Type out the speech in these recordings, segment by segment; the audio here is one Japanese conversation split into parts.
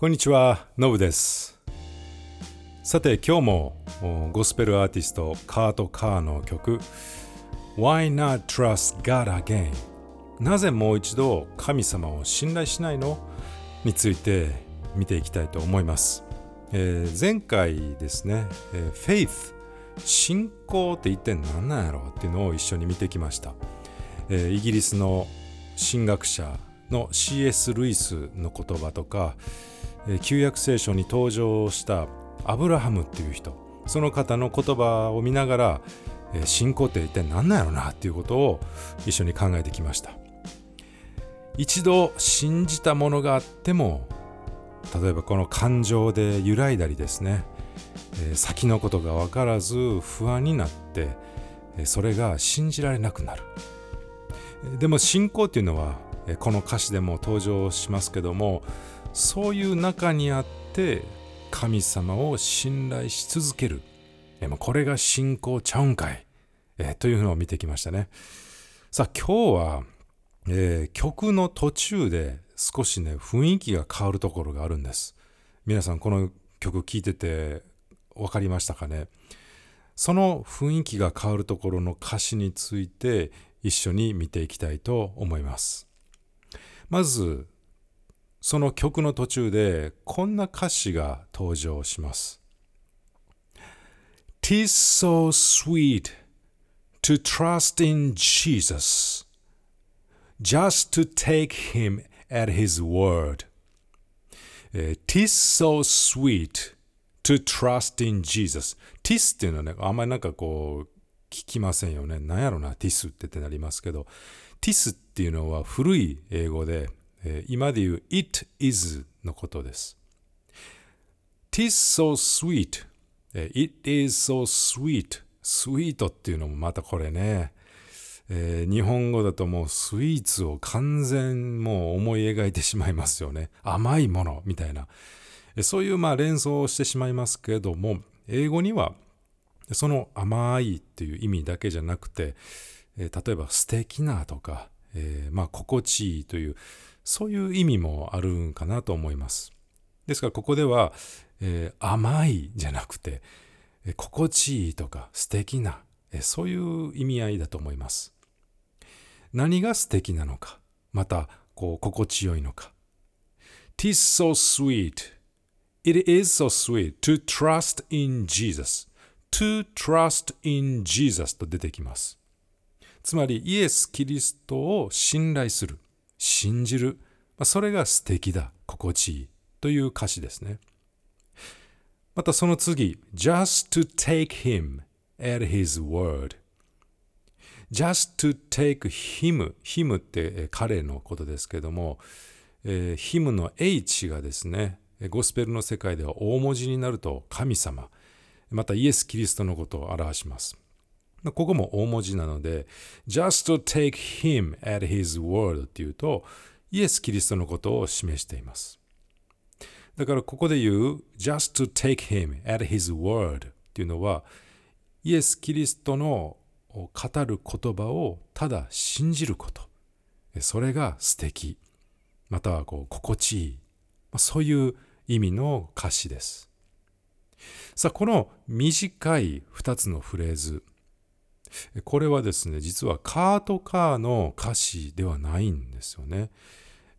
こんにちは、のぶです。さて、今日もゴスペルアーティストカート・カーの曲 Why Not Trust God Again? なぜもう一度神様を信頼しないの？について見ていきたいと思います。えー前回ですね、えー Faith 信仰って一体何なんやろうっていうのを一緒に見てきました。えーイギリスの神学者の C.S. ルイスの言葉とか、旧約聖書に登場したアブラハムっていう人その方の言葉を見ながら、信仰って一体何なんやろなっていうことを一緒に考えてきました。一度信じたものがあっても例えばこの感情で揺らいだりですね、先のことが分からず不安になってそれが信じられなくなる。でも信仰っていうのはこの歌詞でも登場しますけどもそういう中にあって神様を信頼し続ける。えーもうこれが信仰ちゃうんかい、えというのを見てきましたね。さあ今日は、えー曲の途中で少しね雰囲気が変わるところがあるんです。皆さんこの曲聴いてて分かりましたかね？その雰囲気が変わるところの歌詞について一緒に見ていきたいと思います。まず、その曲の途中でこんな歌詞が登場します。Tis so sweet to trust in Jesus, just to take him at his word. Tis so sweet to trust in Jesus. Tis っていうのはね、あんまりなんかこう、聞きませんよね。なんやろな、Tis ってってなりますけど、Tis っていうのは古い英語で、今で言う It is のことです。tis so sweet. It is so sweet. sweet っていうのもまたこれね、えー日本語だともうスイーツを完全もう思い描いてしまいますよね。甘いものみたいな。そういうまあ連想をしてしまいますけども、英語にはその甘いっていう意味だけじゃなくて、えー例えば素敵なとか、えーまあ心地いいという、そういう意味もあるんかなと思います。ですからここでは、えー甘いじゃなくて、えー心地いいとか素敵な、えーそういう意味合いだと思います。何が素敵なのか、またこう心地よいのか。Tis so sweet. It is so sweet to trust in Jesus. To trust in Jesus と出てきます。つまりイエス・キリストを信頼する、信じる、まあそれが素敵だ、心地いいという歌詞ですね。またその次、just to take him at his word。just to take him。him って彼のことですけども、えー him の H がですね、ゴスペルの世界では大文字になると神様、またイエス・キリストのことを表します。ここも大文字なので、just to take him at his word っていうと、イエス・キリストのことを示しています。だからここで言う just to take him at his word っていうのはイエス・キリストの語る言葉をただ信じること。それが素敵。またはこう心地いい。そういう意味の歌詞です。さあ、この短い2つのフレーズ。これはですね、実はカートカーの歌詞ではないんですよね。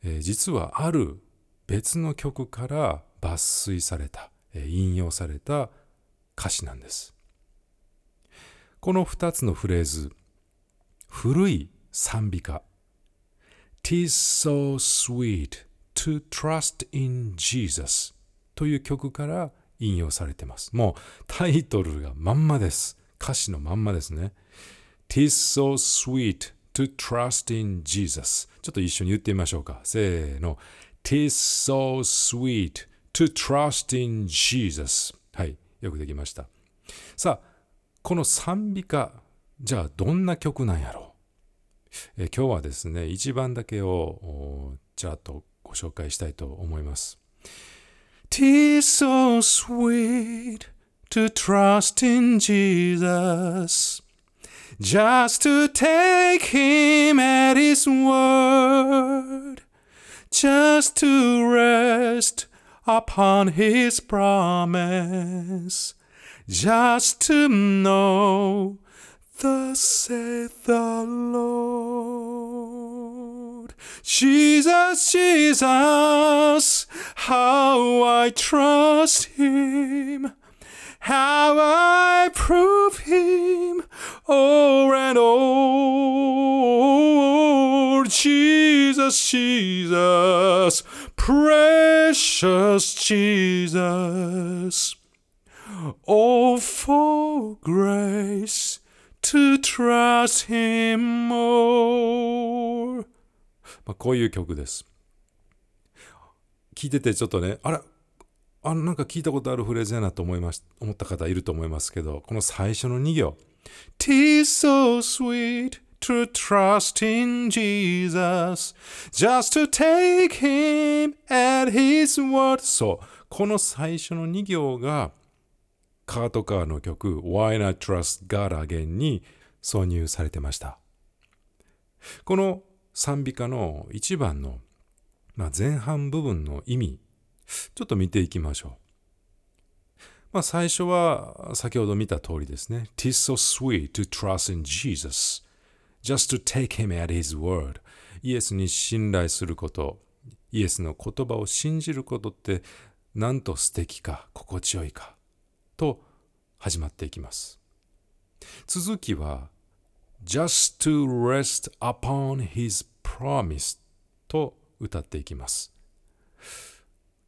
え実はある別の曲から抜粋された、え引用された歌詞なんです。この2つのフレーズ、古い賛美歌。Tis so sweet to trust in Jesus という曲から引用されてます。もうタイトルがまんまです。歌詞のまんまですね。Tis so sweet to trust in Jesus ちょっと一緒に言ってみましょうか。せーの。Tis so sweet to trust in Jesus はい、よくできました。さあ、この賛美歌、じゃあどんな曲なんやろう？え今日はですね、一番だけをおちらっとご紹介したいと思います。Tis so sweet to trust in Jesus, just to take him at his word, just to rest upon his promise, just to know, thus saith the Lord. Jesus, Jesus, how I trust him, how I prove him o'er and o'er. Jesus, Jesus, precious Jesus. Oh, for grace to trust him more. まあ、こういう曲です。聞いててちょっとね、あら、あなんか聞いたことあるフレーズやなと思いまし思った方いると思いますけど、この最初の2行。Tis so sweet to trust in Jesus, just to take him at his word. そう、この最初の2行が、カートカーの曲 Why Not Trust God Again に挿入されてました。この賛美歌の1番の、まあ、前半部分の意味、ちょっと見ていきましょう。まあ、最初は先ほど見た通りですね。Tis so sweet to trust in Jesus, just to take him at his word. イエスに信頼すること、イエスの言葉を信じることってなんと素敵か、心地よいか。と始まっていきます。続きは Just to rest upon his promise と歌っていきます。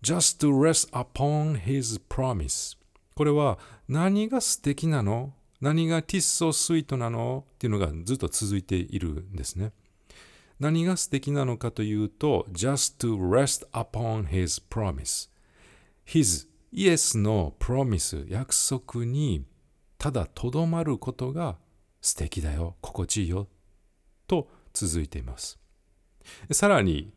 Just to rest upon his promise. これは何が素敵なの？何がティッソスイートなの？っていうのがずっと続いているんですね。何が素敵なのかというと Just to rest upon his promise. His イエスのプロミス、約束にただとどまることが素敵だよ、心地いいよ、と続いています。さらに、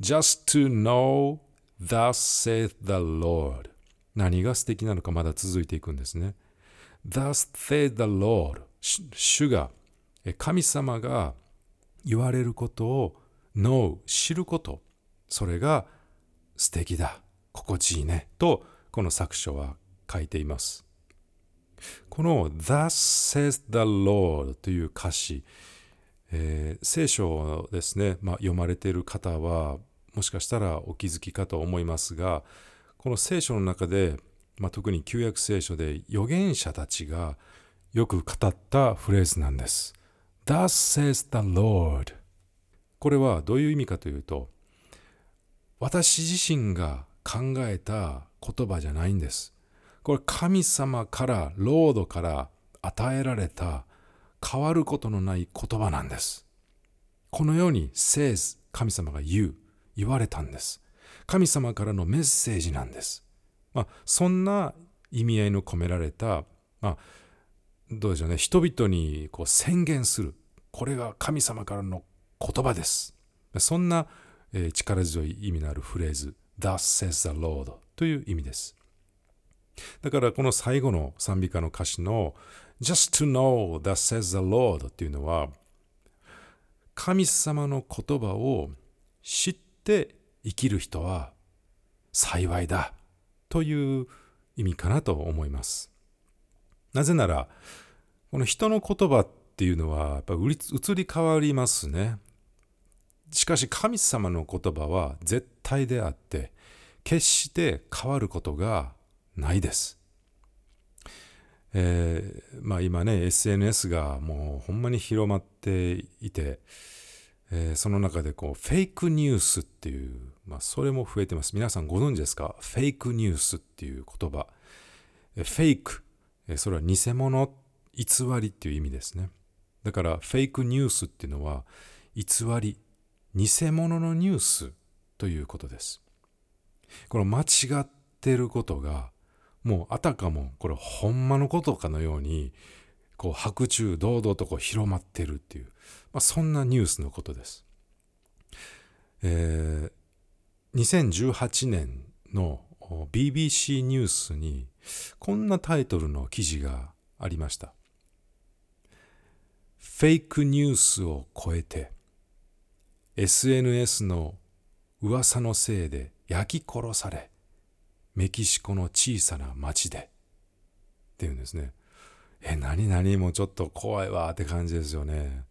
just to know thus saith the Lord. 何が素敵なのかまだ続いていくんですね。thus saith the Lord. 主が、神様が言われることを know 知ること、それが素敵だ、心地いいね、とこの作書は書いています。この Thus says the Lord という歌詞、えー聖書ですね、まあ、読まれている方はもしかしたらお気づきかと思いますがこの聖書の中で、まあ、特に旧約聖書で預言者たちがよく語ったフレーズなんです。Thus says the Lord これはどういう意味かというと私自身が考えた言葉じゃないんです。これ神様から、ロードから与えられた変わることのない言葉なんです。このように says 神様が言う、言われたんです。神様からのメッセージなんです。まあ、そんな意味合いの込められた、まあ、どうでしょうね、人々にこう宣言する。これが神様からの言葉です。そんな、えー力強い意味のあるフレーズ、Thus says the Lord という意味です。だからこの最後の賛美歌の歌詞の Just to know that says the Lord っていうのは神様の言葉を知って生きる人は幸いだという意味かなと思います。なぜならこの人の言葉っていうのはやっぱり移り変わりますね。しかし神様の言葉は絶対であって決して変わることがないです。えーまあ今ね SNS がもうほんまに広まっていて、えーその中でこうフェイクニュースっていう、まあ、それも増えてます。皆さんご存知ですか？フェイクニュースっていう言葉。フェイク、それは偽物、偽りっていう意味ですね。だからフェイクニュースっていうのは偽り、偽物のニュースということです。この間違ってることがもうあたかもこれほんまのことかのようにこう白昼堂々とこう広まってるっていう、まあ、そんなニュースのことです。えー2018年の BBC ニュースにこんなタイトルの記事がありました。フェイクニュースを超えて SNS の噂のせいで焼き殺されメキシコの小さな町でっていうんですねえ何何もちょっと怖いわって感じですよね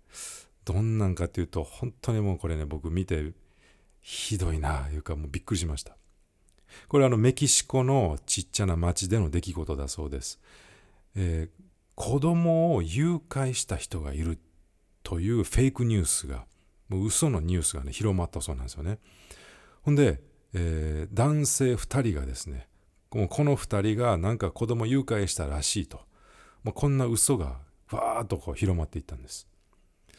どんなんかっていうと本当にもうこれね僕見てひどいないうかもうびっくりしました。これはあのメキシコのちっちゃな町での出来事だそうです、えー、子供を誘拐した人がいるというフェイクニュースがもう嘘のニュースがね広まったそうなんですよね。ほんで、えー、男性2人がですねこの2人がなんか子供誘拐したらしいと。もうこんな嘘がわーっとこう広まっていったんです。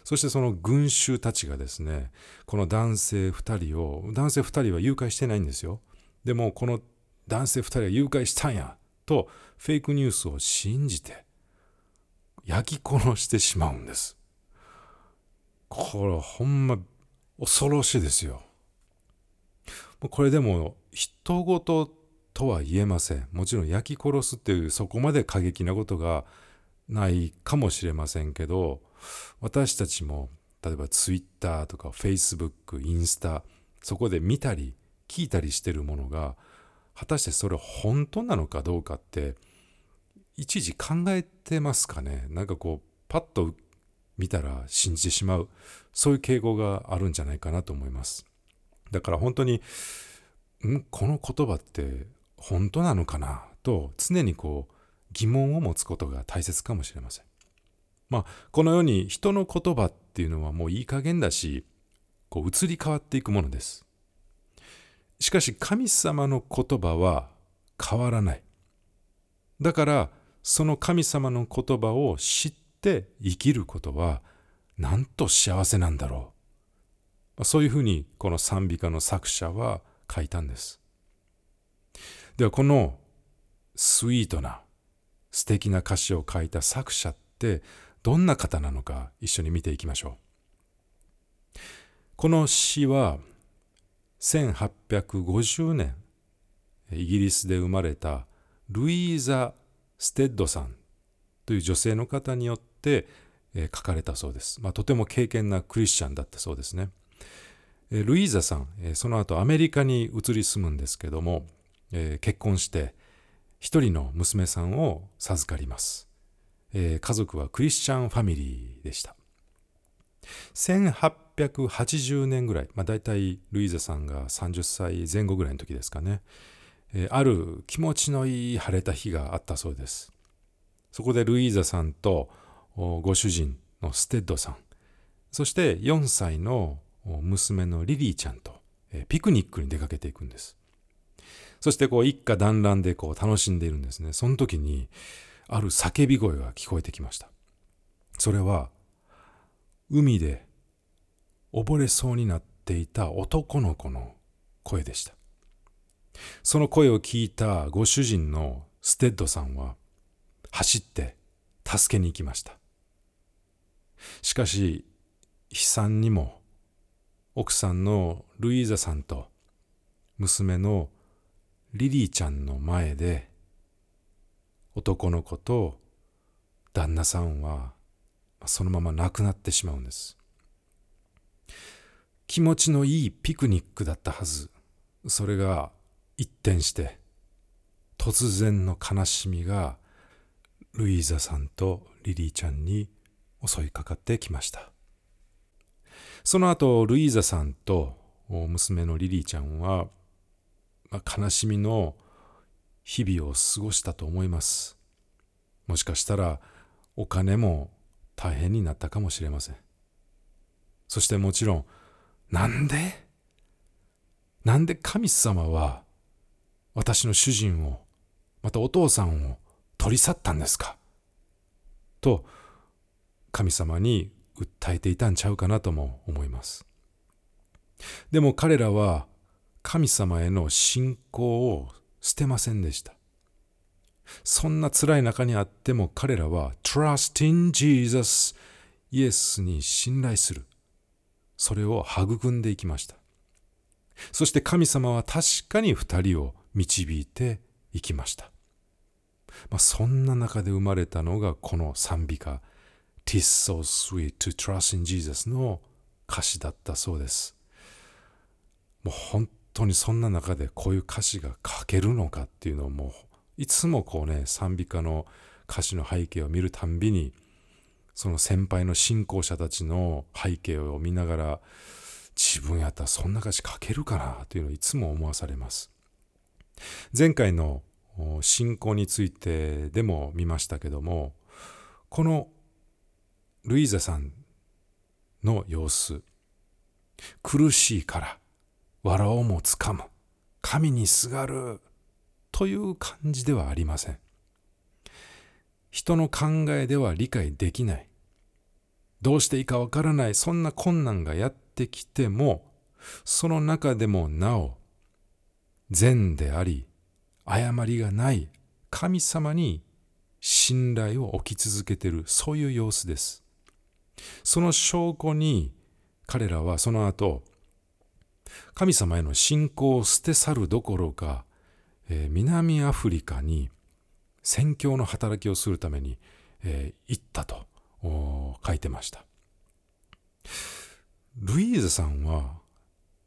そしてその群衆たちがですねこの男性2人を男性2人は誘拐してないんですよ。でもこの男性2人が誘拐したんやとフェイクニュースを信じて焼き殺してしまうんです。これほんま恐ろしいですよ。これでも人事とは言えません。もちろん焼き殺すっていうそこまで過激なことがないかもしれませんけど私たちも例えば Twitter とか Facebook インスタそこで見たり聞いたりしてるものが果たしてそれ本当なのかどうかっていちいち考えてますかね。なんかこうパッと見たら信じてしまうそういう傾向があるんじゃないかなと思います。だから本当にんこの言葉って本当なのかなと常にこう疑問を持つことが大切かもしれません。まあこのように人の言葉っていうのはもういい加減だしこう移り変わっていくものです。しかし神様の言葉は変わらない。だからその神様の言葉を知って生きることはなんと幸せなんだろう。そういうふうにこの賛美歌の作者は書いたんです。ではこのスイートな素敵な歌詞を書いた作者ってどんな方なのか一緒に見ていきましょうこの詩は1850年イギリスで生まれたルイーザ・ステッドさんという女性の方によって書かれたそうです。まあ、とても敬虔なクリスチャンだったそうですね。ルイーザさん、その後アメリカに移り住むんですけども、結婚して一人の娘さんを授かります。家族はクリスチャンファミリーでした。1880年ぐらい、まあ、大体ルイーザさんが30歳前後ぐらいの時ですかね、えー、ある気持ちのいい晴れた日があったそうです。そこでルイーザさんとご主人のステッドさん、そして4歳の娘のリリーちゃんと、えー、ピクニックに出かけていくんです。そしてこう一家団らんでこう楽しんでいるんですね。その時にある叫び声が聞こえてきました。それは海で溺れそうになっていた男の子の声でした。その声を聞いたご主人のステッドさんは走って助けに行きました。しかし悲惨にも奥さんのルイーザさんと娘のリリーちゃんの前で男の子と旦那さんはそのまま亡くなってしまうんです。気持ちのいいピクニックだったはず。それが一転して突然の悲しみがルイーザさんとリリーちゃんに襲いかかってきました。その後、ルイーザさんと娘のリリーちゃんは、まあ、悲しみの日々を過ごしたと思います。もしかしたらお金も大変になったかもしれません。そしてもちろん、なんで？なんで神様は私の主人を、またお父さんを取り去ったんですか？と神様に訴えていたんちゃうかなとも思います。でも彼らは神様への信仰を捨てませんでした。そんな辛い中にあっても彼らは Trust in Jesus イエスに信頼する。それを育んでいきました。そして神様は確かに二人を導いていきました。まあ、そんな中で生まれたのがこの賛美歌 Tis so sweet to trust in Jesus の歌詞だったそうです。もう本当にそんな中でこういう歌詞が書けるのかっていうのをもういつもこうね賛美歌の歌詞の背景を見るたんびにその先輩の信仰者たちの背景を見ながら自分やったらそんな歌詞書けるかなというのをいつも思わされます。前回の信仰についてでも見ましたけどもこのルイーザさんの様子苦しいから藁をもつかむ。神にすがる。という感じではありません。人の考えでは理解できない。どうしていいかわからない。そんな困難がやってきてもその中でもなお善であり誤りがない。神様に信頼を置き続けている。そういう様子です。その証拠に彼らはその後神様への信仰を捨て去るどころか、えー、南アフリカに宣教の働きをするために、えー、行ったと書いてました。ルイーズさんは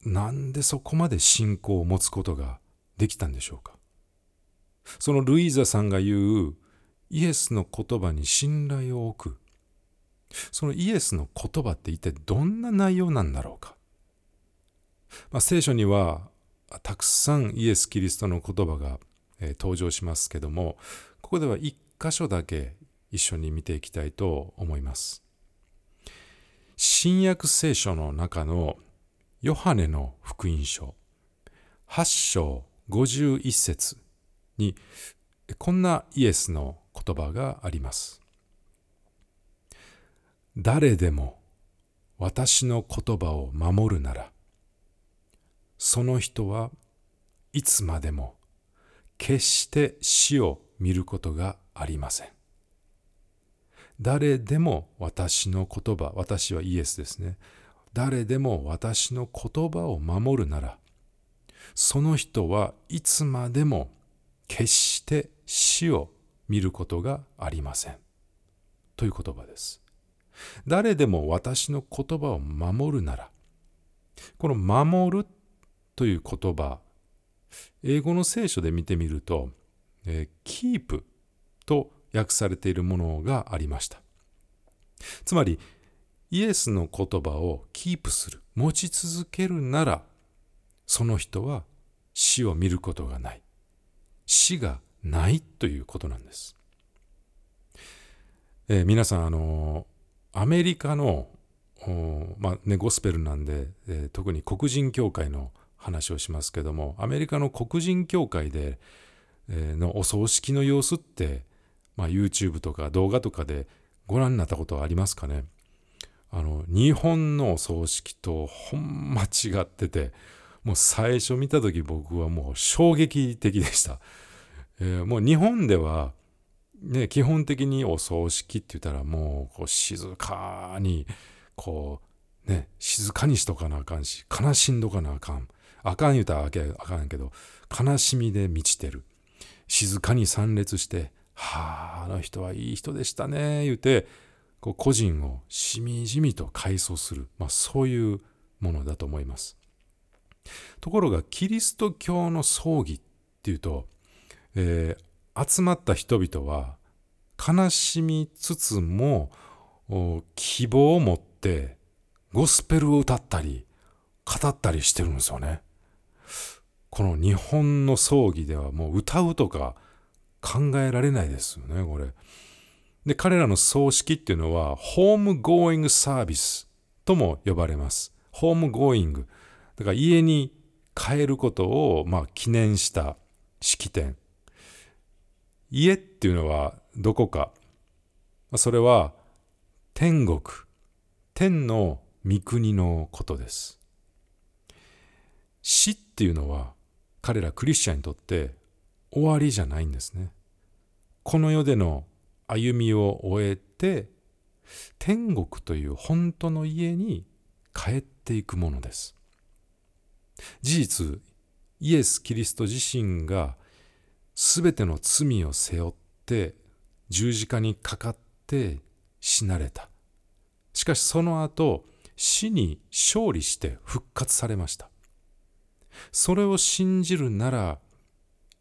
なんでそこまで信仰を持つことができたんでしょうか？そのルイーザさんが言うイエスの言葉に信頼を置く。そのイエスの言葉って一体どんな内容なんだろうか、まあ、聖書にはたくさんイエス・キリストの言葉が、えー、登場しますけどもここでは一箇所だけ一緒に見ていきたいと思います新約聖書の中のヨハネの福音書8章51節にこんなイエスの言葉があります。誰でも私の言葉を守るなら、その人はいつまでも決して死を見ることがありません。誰でも私の言葉、私はイエスですね。誰でも私の言葉を守るなら、その人はいつまでも決して死を見ることがありません。という言葉です。誰でも私の言葉を守るなら、この守るという言葉、英語の聖書で見てみると、えー、keep と訳されているものがありました。つまり、イエスの言葉をキープする、持ち続けるなら、その人は死を見ることがない。死がないということなんです。えー、皆さん、あのアメリカの、まあね、ゴスペルなんで、えー、特に黒人教会の話をしますけども、アメリカの黒人教会で、えー、のお葬式の様子って、まあ、YouTube とか動画とかでご覧になったことはありますかね？あの日本のお葬式とほんま違っててもう最初見た時僕はもう衝撃的でした。えー、もう日本では、ね、基本的にお葬式って言ったらもうこう静かにこうね静かにしとかなあかんし悲しんどかなあかんあかん言うたらあかんけど悲しみで満ちてる静かに参列して「はああの人はいい人でしたね」言うてこう個人をしみじみと回想する、まあ、そういうものだと思います。ところがキリスト教の葬儀っていうと、えー、集まった人々は悲しみつつも希望を持ってゴスペルを歌ったり語ったりしてるんですよね。この日本の葬儀ではもう歌うとか考えられないですよね、これ。で、彼らの葬式っていうのは、ホームゴーイングサービスとも呼ばれます。ホームゴーイング。だから家に帰ることをまあ記念した式典。家っていうのはどこか。それは天国、天の御国のことです。死っていうのは彼らクリスチャンにとって終わりじゃないんですね。この世での歩みを終えて天国という本当の家に帰っていくものです。事実イエス・キリスト自身が全ての罪を背負って十字架にかかって死なれたしかしその後死に勝利して復活されましたそれを信じるなら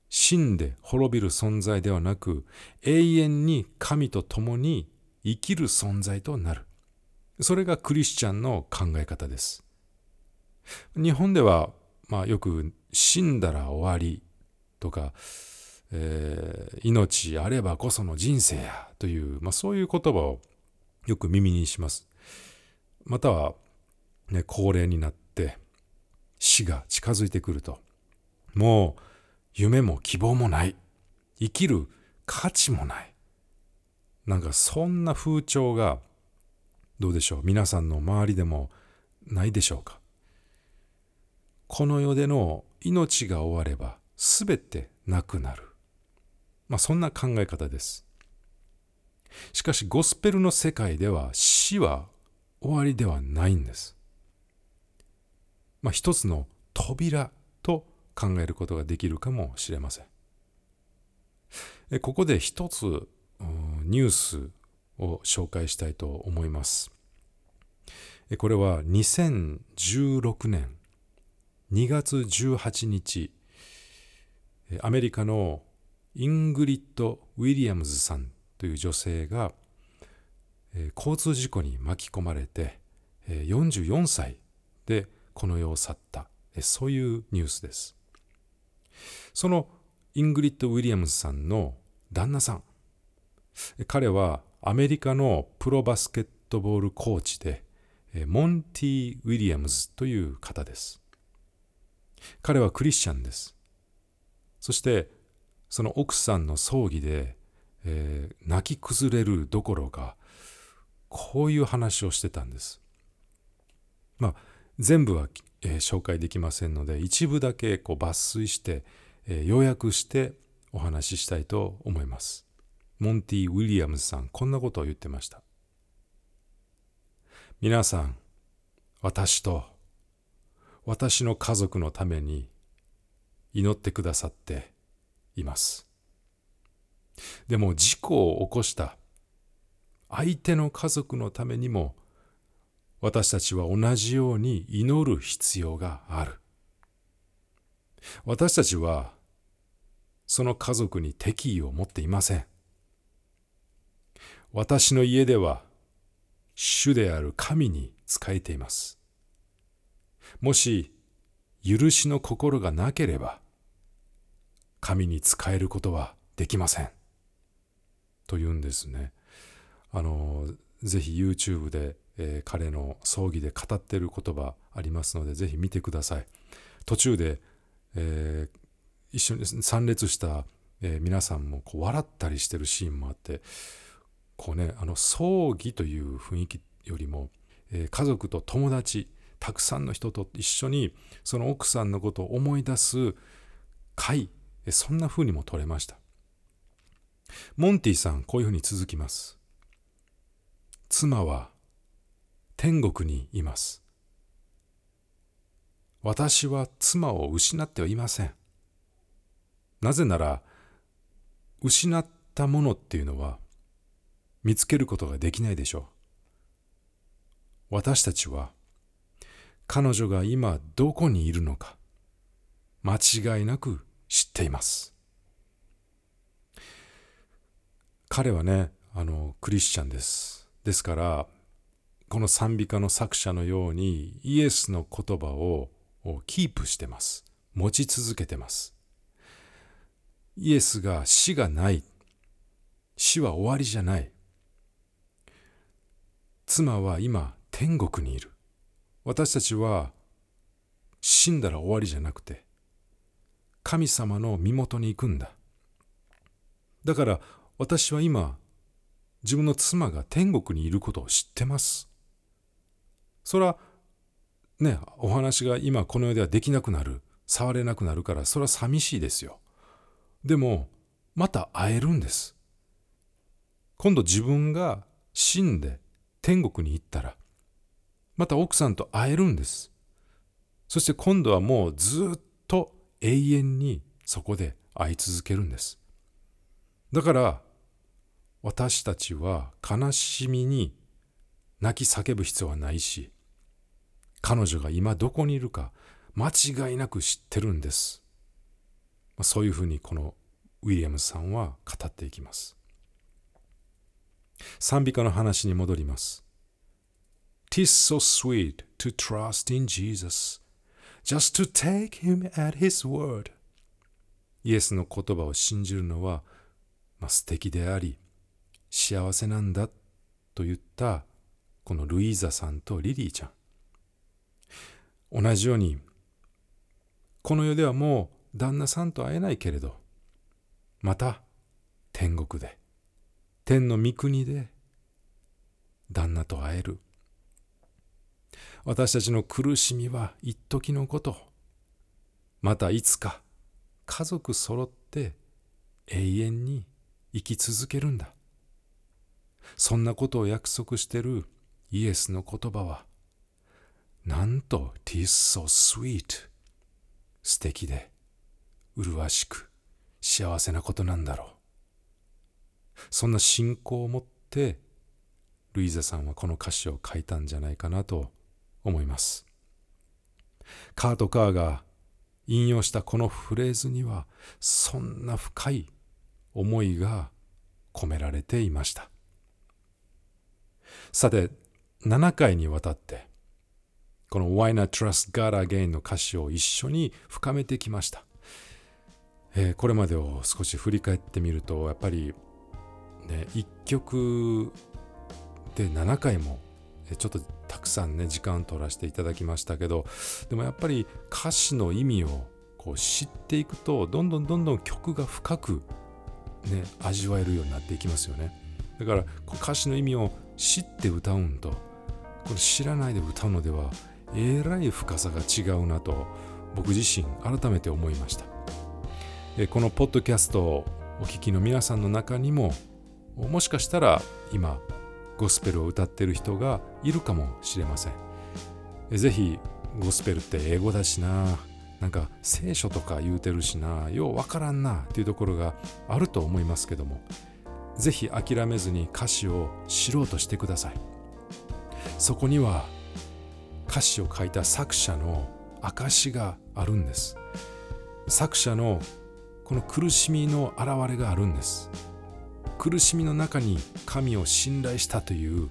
死んで滅びる存在ではなく永遠に神と共に生きる存在となる。それがクリスチャンの考え方です。日本では、まあ、よく死んだら終わりとか、えー、命あればこその人生やという、まあ、そういう言葉をよく耳にします。または、ね、高齢になって死が近づいてくると。もう夢も希望もない。生きる価値もない。なんかそんな風潮がどうでしょう。皆さんの周りでもないでしょうか。この世での命が終われば全てなくなる。まあそんな考え方です。しかしゴスペルの世界では死は終わりではないんです。まあ一つの扉と考えることができるかもしれません。ここで一つニュースを紹介したいと思います。これは2016年2月18日アメリカのイングリッド・ウィリアムズさんという女性が交通事故に巻き込まれて44歳でこの世を去った。そういうニュースです。そのイングリッド・ウィリアムズさんの旦那さん。彼はアメリカのプロバスケットボールコーチでモンティ・ウィリアムズという方です。彼はクリスチャンです。そしてその奥さんの葬儀で、えー、泣き崩れるどころかこういう話をしてたんです。まあ全部は、えー、紹介できませんので一部だけこう抜粋して、えー、要約してお話ししたいと思います。モンティ・ウィリアムズさん、こんなことを言ってました。皆さん、私と私の家族のために祈ってくださっています。でも事故を起こした相手の家族のためにも私たちは同じように祈る必要がある。私たちはその家族に敵意を持っていません。私の家では主である神に仕えています。もし許しの心がなければ神に仕えることはできません。と言うんですね。あの、ぜひ YouTube で、えー、彼の葬儀で語っている言葉ありますので、ぜひ見てください。途中で、えー、一緒に参列した、えー、皆さんもこう笑ったりしてるシーンもあってこうねあの葬儀という雰囲気よりも、え、家族と友達たくさんの人と一緒にその奥さんのことを思い出す会そんな風にも取れましたモンティさんこういうふうに続きます妻は天国にいます。私は妻を失ってはいません。なぜなら失ったものっていうのは見つけることができないでしょう。私たちは彼女が今どこにいるのか間違いなく知っています。彼はねあのクリスチャンです。ですからこの賛美歌の作者のようにイエスの言葉をキープしてます持ち続けてますイエスが死がない。死は終わりじゃない。妻は今天国にいる。私たちは死んだら終わりじゃなくて神様の身元に行くんだ。だから私は今自分の妻が天国にいることを知ってます。それはね、お話が今この世ではできなくなる、触れなくなるからそれは寂しいですよ。でもまた会えるんです。今度自分が死んで天国に行ったらまた奥さんと会えるんです。そして今度はもうずっと永遠にそこで会い続けるんです。だから私たちは悲しみに泣き叫ぶ必要はないし彼女が今どこにいるか間違いなく知ってるんです。そういうふうにこのウィリアムさんは語っていきます。賛美歌の話に戻ります。Tis so sweet to trust in Jesus, just to take him at his word. イエスの言葉を信じるのは、まあ、素敵であり、幸せなんだと言ったこのルイーザさんとリリーちゃん。同じように、この世ではもう旦那さんと会えないけれど、また天国で、天の御国で旦那と会える。私たちの苦しみは一時のこと。またいつか家族揃って永遠に生き続けるんだ。そんなことを約束してるイエスの言葉は、なんと Tis so sweet 素敵で麗しく幸せなことなんだろう。そんな信仰を持ってルイーザさんはこの歌詞を書いたんじゃないかなと思います。カート・カーが引用したこのフレーズにはそんな深い思いが込められていました。さて、7回にわたってこの Why Not Trust God Again の歌詞を一緒に深めてきました。えーこれまでを少し振り返ってみるとやっぱりね1曲で7回もちょっとたくさんね時間を取らせていただきましたけどでもやっぱり歌詞の意味をこう知っていくとどんどんどんどん曲が深くね味わえるようになっていきますよねだから歌詞の意味を知って歌うんとこれ知らないで歌うのではえらい深さが違うなと僕自身改めて思いました。このポッドキャストをお聞きの皆さんの中にももしかしたら今ゴスペルを歌っている人がいるかもしれません。えぜひゴスペルって英語だしななんか聖書とか言うてるしなようわからんなっていうところがあると思いますけどもぜひ諦めずに歌詞を知ろうとしてください。そこには歌詞を書いた作者の証があるんです。作者のこの苦しみの現れがあるんです。苦しみの中に神を信頼したという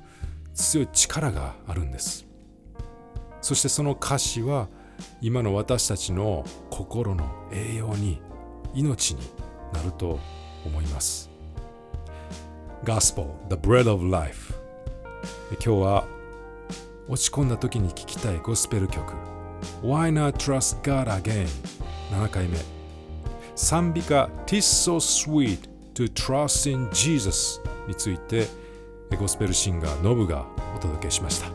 強い力があるんです。そしてその歌詞は今の私たちの心の栄養に命になると思います。Gospel, the bread of life 今日は落ち込んだ時に聴きたいゴスペル曲。Why not trust God again? 7回目。賛美歌 Tis so sweet to trust in Jesus についてゴスペルシンガーノブがお届けしました。